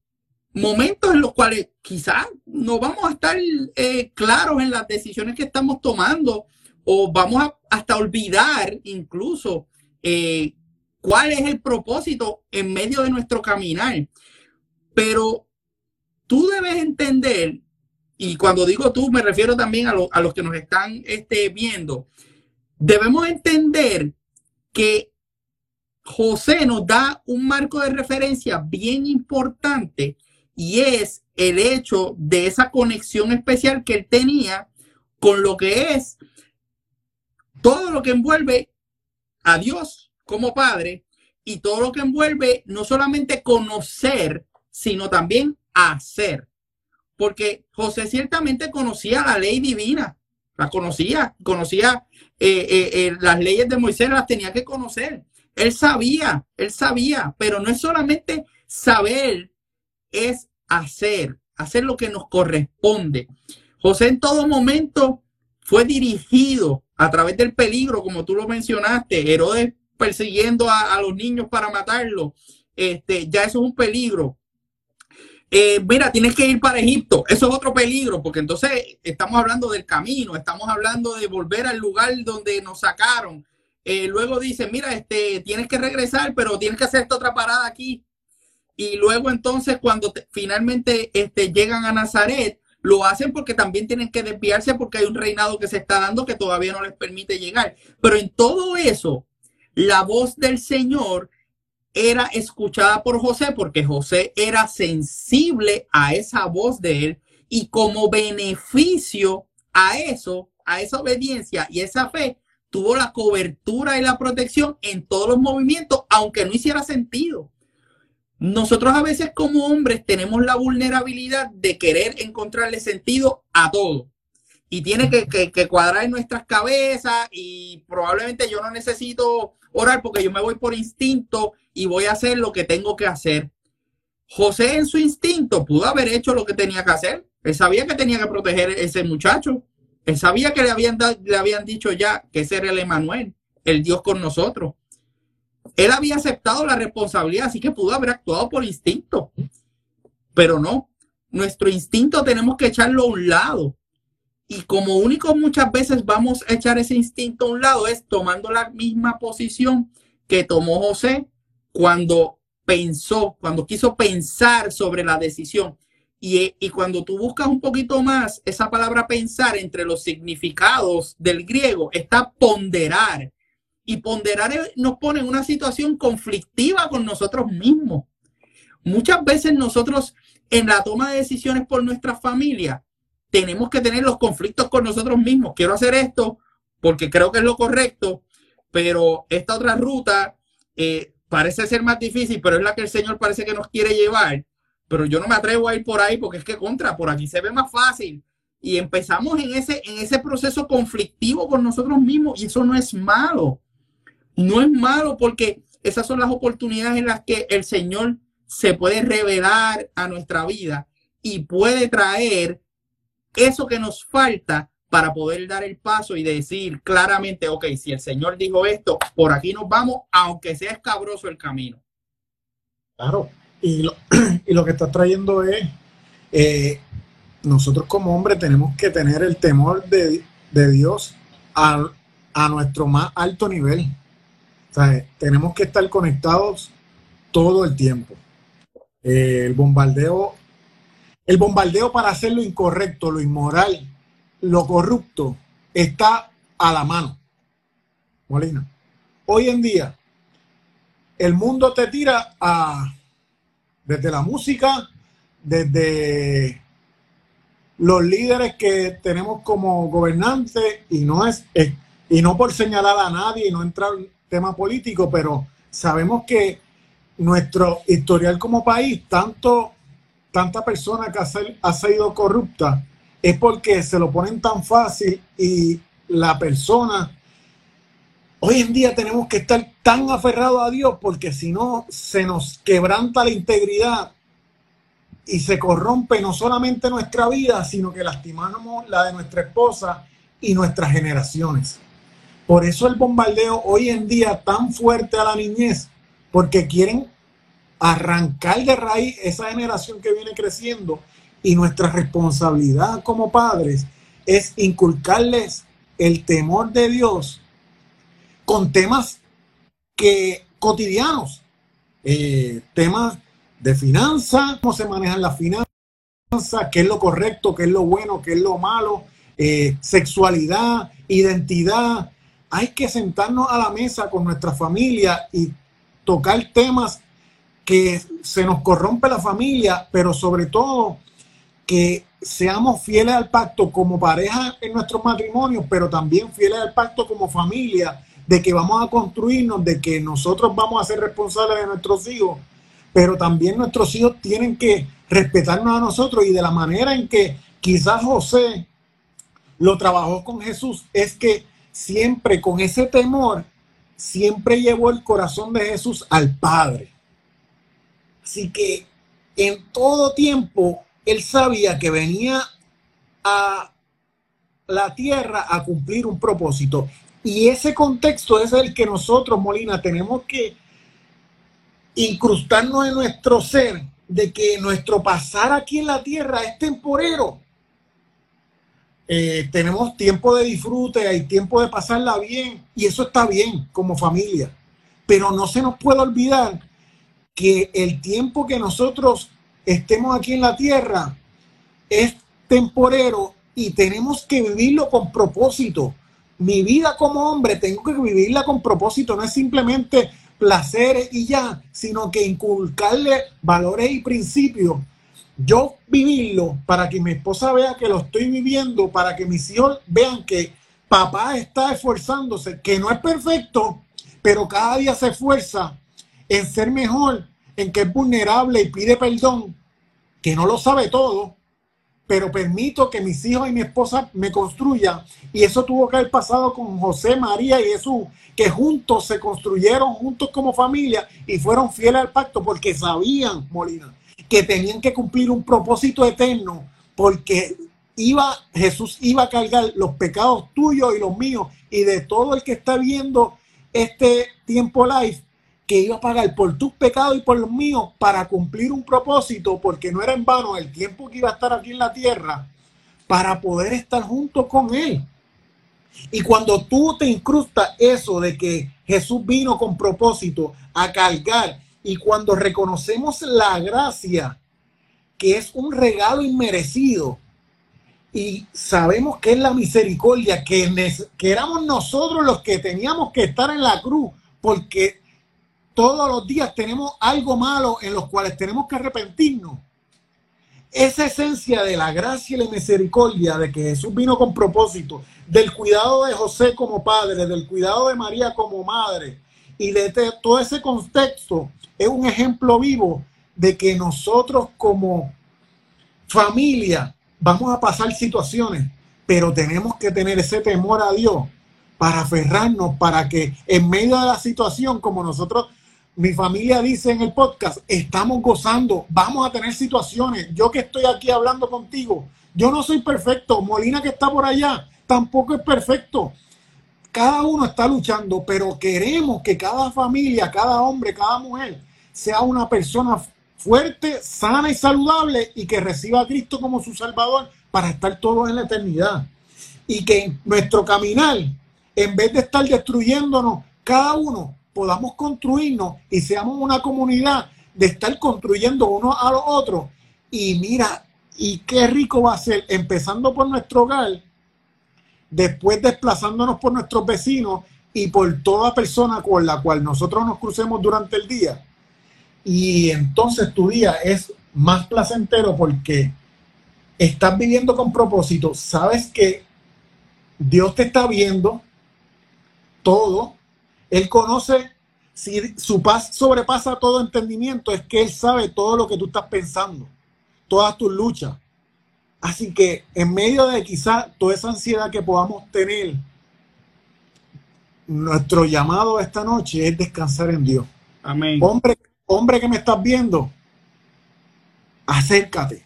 momentos en los cuales quizás no vamos a estar eh, claros en las decisiones que estamos tomando o vamos a hasta olvidar incluso eh, cuál es el propósito en medio de nuestro caminar. Pero tú debes entender y cuando digo tú, me refiero también a, a los que nos están este, viendo, debemos entender que José nos da un marco de referencia bien importante y es el hecho de esa conexión especial que él tenía con lo que es todo lo que envuelve a Dios como Padre y todo lo que envuelve no solamente conocer, sino también hacer porque José ciertamente conocía la ley divina, la conocía, conocía eh, eh, eh, las leyes de Moisés, las tenía que conocer. Él sabía, él sabía, pero no es solamente saber, es hacer, hacer lo que nos corresponde. José en todo momento fue dirigido a través del peligro, como tú lo mencionaste, Herodes persiguiendo a, los niños para matarlos. Este, ya eso es un peligro. Eh, mira, tienes que ir para Egipto. Eso es otro peligro, porque entonces estamos hablando del camino, estamos hablando de volver al lugar donde nos sacaron. Eh, luego dice, mira, este, tienes que regresar, pero tienes que hacer otra parada aquí. Y luego entonces cuando finalmente este, llegan a Nazaret, lo hacen porque también tienen que desviarse porque hay un reinado que se está dando que todavía no les permite llegar. Pero en todo eso, la voz del Señor era escuchada por José porque José era sensible a esa voz de él y como beneficio a eso, a esa obediencia y esa fe, tuvo la cobertura y la protección en todos los movimientos, aunque no hiciera sentido. Nosotros a veces como hombres tenemos la vulnerabilidad de querer encontrarle sentido a todo. Y tiene que, cuadrar en nuestras cabezas y probablemente yo no necesito orar porque yo me voy por instinto y voy a hacer lo que tengo que hacer. José en su instinto pudo haber hecho lo que tenía que hacer. Él sabía que tenía que proteger a ese muchacho. Él sabía que le habían, le habían dicho ya que ese era el Emanuel, el Dios con nosotros. Él había aceptado la responsabilidad, así que pudo haber actuado por instinto. Pero no, nuestro instinto tenemos que echarlo a un lado y como único muchas veces vamos a echar ese instinto a un lado es tomando la misma posición que tomó José cuando pensó, cuando quiso pensar sobre la decisión. Y, y, cuando tú buscas un poquito más esa palabra pensar entre los significados del griego, está ponderar. Y ponderar nos pone en una situación conflictiva con nosotros mismos. Muchas veces nosotros en la toma de decisiones por nuestra familia tenemos que tener los conflictos con nosotros mismos. Quiero hacer esto porque creo que es lo correcto, pero esta otra ruta eh, parece ser más difícil, pero es la que el Señor parece que nos quiere llevar. Pero yo no me atrevo a ir por ahí porque es que contra, por aquí se ve más fácil. Y empezamos en ese, en ese proceso conflictivo con nosotros mismos y eso no es malo. No es malo porque esas son las oportunidades en las que el Señor se puede revelar a nuestra vida y puede traer eso que nos falta para poder dar el paso y decir claramente, ok, si el Señor dijo esto, por aquí nos vamos, aunque sea escabroso el camino. Claro, y lo, y lo que está trayendo es, eh, nosotros como hombres tenemos que tener el temor de, Dios a, a, nuestro más alto nivel. Tenemos que estar conectados todo el tiempo. Eh, el bombardeo el bombardeo para hacer lo incorrecto, lo inmoral, lo corrupto, está a la mano. Molina. Hoy en día, el mundo te tira a, desde la música, desde los líderes que tenemos como gobernantes, y no es, y no por señalar a nadie y no entrar en tema político, pero sabemos que nuestro historial como país, tanto tanta persona que ha, sido corrupta es porque se lo ponen tan fácil y la persona Hoy en día tenemos que estar tan aferrados a Dios porque si no se nos quebranta la integridad y se corrompe no solamente nuestra vida, sino que lastimamos la de nuestra esposa y nuestras generaciones. Por eso el bombardeo hoy en día tan fuerte a la niñez, porque quieren arrancar de raíz esa generación que viene creciendo y nuestra responsabilidad como padres es inculcarles el temor de Dios con temas que cotidianos, eh, temas de finanzas, cómo se manejan las finanzas, qué es lo correcto, qué es lo bueno, qué es lo malo, eh, sexualidad, identidad. Hay que sentarnos a la mesa con nuestra familia y tocar temas que se nos corrompe la familia, pero sobre todo que seamos fieles al pacto como pareja en nuestros matrimonios, pero también fieles al pacto como familia, de que vamos a construirnos, de que nosotros vamos a ser responsables de nuestros hijos, pero también nuestros hijos tienen que respetarnos a nosotros y de la manera en que quizás José lo trabajó con Jesús, es que siempre con ese temor, siempre llevó el corazón de Jesús al Padre. Así que en todo tiempo él sabía que venía a la tierra a cumplir un propósito. Y ese contexto es el que nosotros, Molina, tenemos que incrustarnos en nuestro ser de que nuestro pasar aquí en la tierra es temporero. Eh, tenemos tiempo de disfrute, hay tiempo de pasarla bien y eso está bien como familia. Pero no se nos puede olvidar que el tiempo que nosotros estemos aquí en la tierra es temporero y tenemos que vivirlo con propósito. Mi vida como hombre tengo que vivirla con propósito, no es simplemente placeres y ya, sino que inculcarle valores y principios. Yo vivirlo para que mi esposa vea que lo estoy viviendo, para que mis hijos vean que papá está esforzándose, que no es perfecto, pero cada día se esfuerza en ser mejor, en que es vulnerable y pide perdón, que no lo sabe todo, pero permito que mis hijos y mi esposa me construyan. Y eso tuvo que haber pasado con José, María y Jesús, que juntos se construyeron, juntos como familia, y fueron fieles al pacto porque sabían, Molina, que tenían que cumplir un propósito eterno, porque iba, Jesús iba a cargar los pecados tuyos y los míos, y de todo el que está viendo este tiempo live, que iba a pagar por tus pecados y por los míos para cumplir un propósito, porque no era en vano el tiempo que iba a estar aquí en la tierra, para poder estar junto con Él. Y cuando tú te incrustas eso de que Jesús vino con propósito a cargar, y cuando reconocemos la gracia, que es un regalo inmerecido, y sabemos que es la misericordia, que, que éramos nosotros los que teníamos que estar en la cruz, porque todos los días tenemos algo malo en los cuales tenemos que arrepentirnos. Esa esencia de la gracia y la misericordia de que Jesús vino con propósito, del cuidado de José como padre, del cuidado de María como madre y de todo ese contexto, es un ejemplo vivo de que nosotros como familia vamos a pasar situaciones, pero tenemos que tener ese temor a Dios para aferrarnos, para que en medio de la situación, como nosotros mi familia dice en el podcast, estamos gozando, vamos a tener situaciones. Yo que estoy aquí hablando contigo, yo no soy perfecto. Molina que está por allá, tampoco es perfecto. Cada uno está luchando, pero queremos que cada familia, cada hombre, cada mujer sea una persona fuerte, sana y saludable y que reciba a Cristo como su Salvador para estar todos en la eternidad. Y que nuestro caminar, en vez de estar destruyéndonos, cada uno podamos construirnos y seamos una comunidad de estar construyendo uno a los otros. Y mira, y qué rico va a ser, empezando por nuestro hogar, después desplazándonos por nuestros vecinos y por toda persona con la cual nosotros nos crucemos durante el día. Y entonces tu día es más placentero porque estás viviendo con propósito, sabes que Dios te está viendo todo, él conoce, si su paz sobrepasa todo entendimiento, es que Él sabe todo lo que tú estás pensando, todas tus luchas. Así que en medio de quizá toda esa ansiedad que podamos tener, nuestro llamado esta noche es descansar en Dios. Amén. Hombre, hombre que me estás viendo, acércate.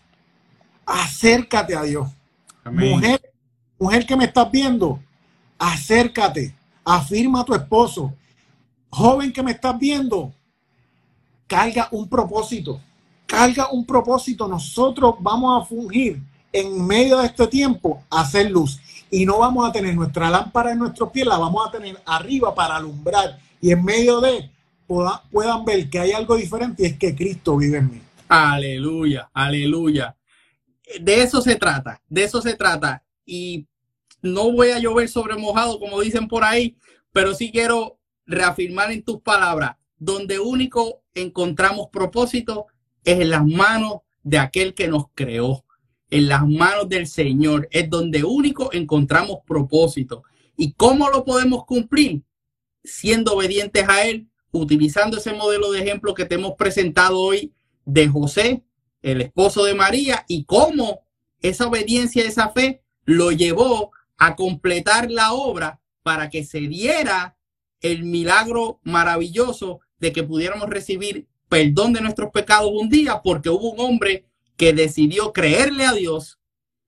Acércate a Dios. Mujer, mujer que me estás viendo, acércate afirma a tu esposo, joven que me estás viendo, carga un propósito, carga un propósito. Nosotros vamos a fungir en medio de este tiempo a hacer luz y no vamos a tener nuestra lámpara en nuestros pies, la vamos a tener arriba para alumbrar y en medio de puedan ver que hay algo diferente y es que Cristo vive en mí. Aleluya, aleluya. De eso se trata, de eso se trata. Y no voy a llover sobre mojado, como dicen por ahí, pero sí quiero reafirmar en tus palabras, donde único encontramos propósito es en las manos de aquel que nos creó, en las manos del Señor, es donde único encontramos propósito. ¿Y cómo lo podemos cumplir? Siendo obedientes a Él, utilizando ese modelo de ejemplo que te hemos presentado hoy de José, el esposo de María, y cómo esa obediencia, esa fe, lo llevó a completar la obra para que se diera el milagro maravilloso de que pudiéramos recibir perdón de nuestros pecados un día, porque hubo un hombre que decidió creerle a Dios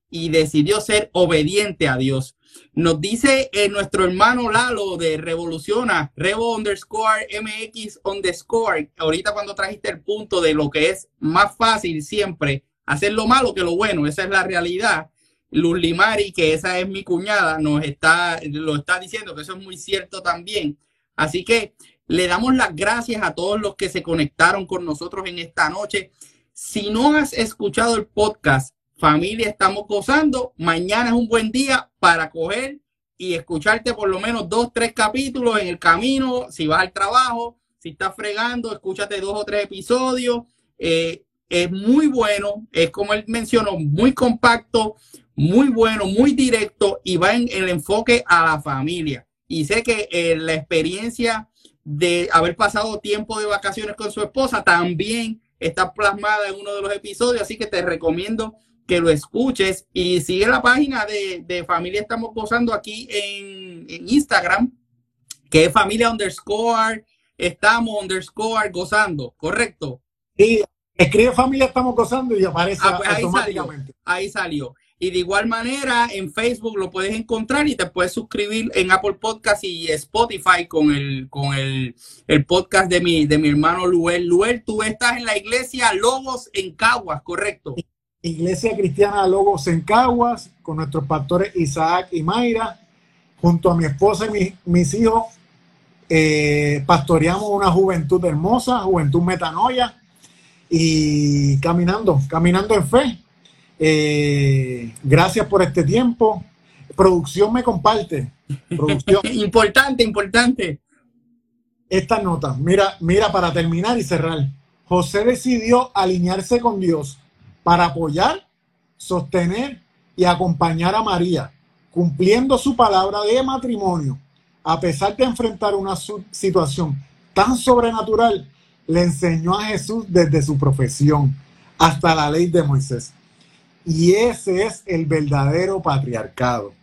y decidió ser obediente a Dios. Nos dice eh, nuestro hermano Lalo de Revoluciona, Revo underscore MX underscore, ahorita cuando trajiste el punto de lo que es más fácil siempre hacer lo malo que lo bueno, esa es la realidad. Luz Limari, que esa es mi cuñada, nos está, lo está diciendo, que eso es muy cierto también. Así que le damos las gracias a todos los que se conectaron con nosotros en esta noche. Si no has escuchado el podcast, familia, estamos gozando. Mañana es un buen día para coger y escucharte por lo menos dos, tres capítulos en el camino, si vas al trabajo, si estás fregando, escúchate dos o tres episodios. Eh, es muy bueno, es como él mencionó, muy compacto, muy bueno, muy directo y va en el enfoque a la familia. Y sé que eh, la experiencia de haber pasado tiempo de vacaciones con su esposa también está plasmada en uno de los episodios, así que te recomiendo que lo escuches y sigue la página de, de Familia Estamos Gozando aquí en, en, Instagram, que es familia underscore, estamos underscore gozando, ¿correcto? Sí, escribe familia Estamos Gozando y aparece ah, pues automáticamente. ahí salió. Y de igual manera, en Facebook lo puedes encontrar y te puedes suscribir en Apple Podcast y Spotify con el, con el, el podcast de mi, de mi hermano Luel. Luel, tú estás en la iglesia Logos en Caguas, ¿correcto? Iglesia Cristiana Logos en Caguas, con nuestros pastores Isaac y Mayra, junto a mi esposa y mis hijos, eh, pastoreamos una juventud hermosa, juventud metanoia, y caminando, caminando en fe eh, gracias por este tiempo. Producción me comparte. Producción. importante, importante. Esta nota, mira, mira, para terminar y cerrar. José decidió alinearse con Dios para apoyar, sostener y acompañar a María, cumpliendo su palabra de matrimonio. A pesar de enfrentar una situación tan sobrenatural, le enseñó a Jesús desde su profesión hasta la ley de Moisés. Y ese es el verdadero patriarcado.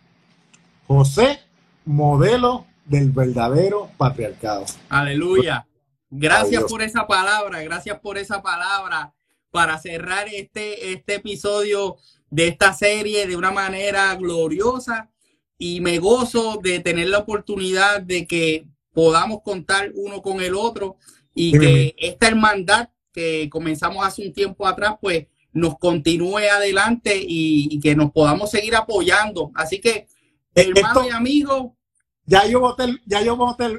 José, modelo del verdadero patriarcado. Aleluya. Gracias por esa palabra, gracias por esa palabra para cerrar este, este episodio de esta serie de una manera gloriosa y me gozo de tener la oportunidad de que podamos contar uno con el otro y que esta hermandad que comenzamos hace un tiempo atrás, pues nos continúe adelante y, que nos podamos seguir apoyando. Así que, hermano y amigo. Ya yo boté el, ya yo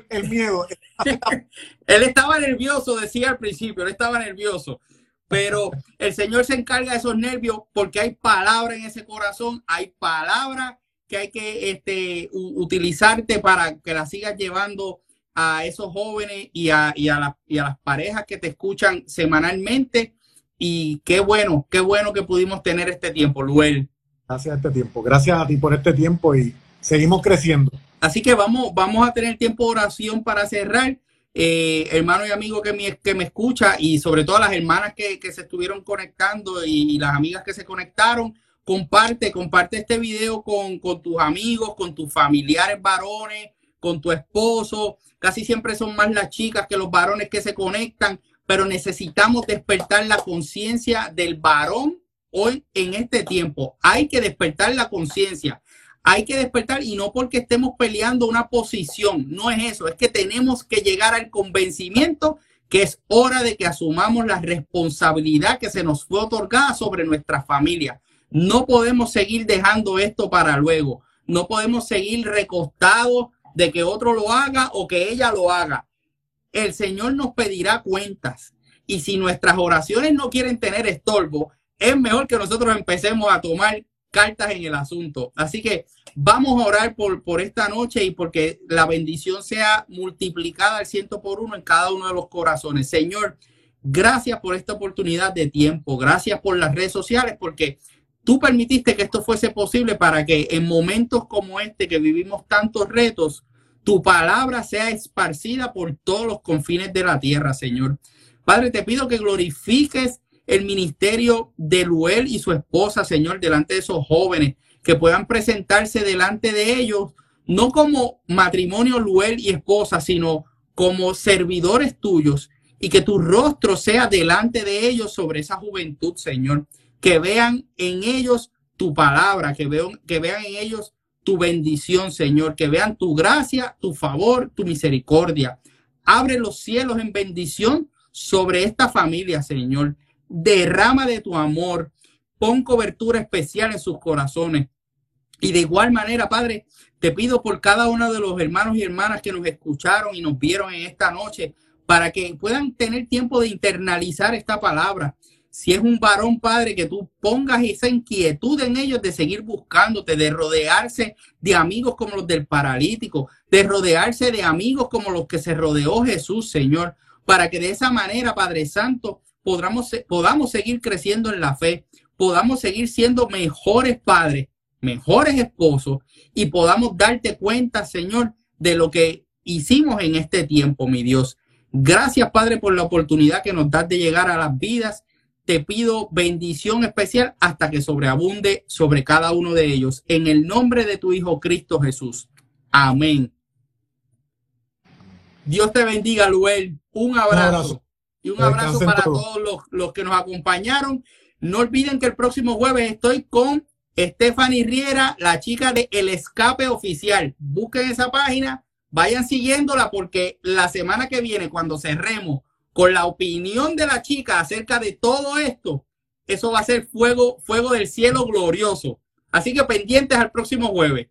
el, miedo. él estaba nervioso, decía al principio, él estaba nervioso. Pero el Señor se encarga de esos nervios porque hay palabra en ese corazón, hay palabra que hay que este, utilizarte para que la sigas llevando a esos jóvenes y a, y a, y a las parejas que te escuchan semanalmente y qué bueno, qué bueno que pudimos tener este tiempo, Luel. Gracias a este tiempo, gracias a ti por este tiempo y seguimos creciendo. Así que vamos, vamos a tener tiempo de oración para cerrar. Eh, hermano y amigo que me, que me escucha y sobre todo las hermanas que, se estuvieron conectando y, las amigas que se conectaron, comparte, comparte este video con, con tus amigos, con tus familiares varones, con tu esposo. Casi siempre son más las chicas que los varones que se conectan pero necesitamos despertar la conciencia del varón hoy en este tiempo. Hay que despertar la conciencia. Hay que despertar y no porque estemos peleando una posición, no es eso, es que tenemos que llegar al convencimiento que es hora de que asumamos la responsabilidad que se nos fue otorgada sobre nuestra familia. No podemos seguir dejando esto para luego. No podemos seguir recostados de que otro lo haga o que ella lo haga el Señor nos pedirá cuentas. Y si nuestras oraciones no quieren tener estorbo, es mejor que nosotros empecemos a tomar cartas en el asunto. Así que vamos a orar por, por esta noche y porque la bendición sea multiplicada al ciento por uno en cada uno de los corazones. Señor, gracias por esta oportunidad de tiempo. Gracias por las redes sociales porque tú permitiste que esto fuese posible para que en momentos como este que vivimos tantos retos, tu palabra sea esparcida por todos los confines de la tierra, Señor. Padre, te pido que glorifiques el ministerio de Luel y su esposa, Señor, delante de esos jóvenes, que puedan presentarse delante de ellos, no como matrimonio Luel y esposa, sino como servidores tuyos, y que tu rostro sea delante de ellos sobre esa juventud, Señor. Que vean en ellos tu palabra, que vean, que vean en ellos tu bendición, Señor, que vean tu gracia, tu favor, tu misericordia. Abre los cielos en bendición sobre esta familia, Señor. Derrama de tu amor. Pon cobertura especial en sus corazones. Y de igual manera, Padre, te pido por cada uno de los hermanos y hermanas que nos escucharon y nos vieron en esta noche, para que puedan tener tiempo de internalizar esta palabra si es un varón, Padre, que tú pongas esa inquietud en ellos de seguir buscándote, de rodearse de amigos como los del paralítico, de rodearse de amigos como los que se rodeó Jesús, Señor, para que de esa manera, Padre Santo, podamos, podamos seguir creciendo en la fe, podamos seguir siendo mejores padres, mejores esposos y podamos darte cuenta, Señor, de lo que hicimos en este tiempo, mi Dios. Gracias, Padre, por la oportunidad que nos das de llegar a las vidas te pido bendición especial hasta que sobreabunde sobre cada uno de ellos. En el nombre de tu Hijo Cristo Jesús. Amén. Dios te bendiga, Luel. Un abrazo. Y un abrazo para todos los, los, que nos acompañaron. No olviden que el próximo jueves estoy con Stephanie Riera, la chica de El Escape Oficial. Busquen esa página, vayan siguiéndola porque la semana que viene, cuando cerremos con la opinión de la chica acerca de todo esto, eso va a ser fuego, fuego del cielo glorioso. Así que pendientes al próximo jueves.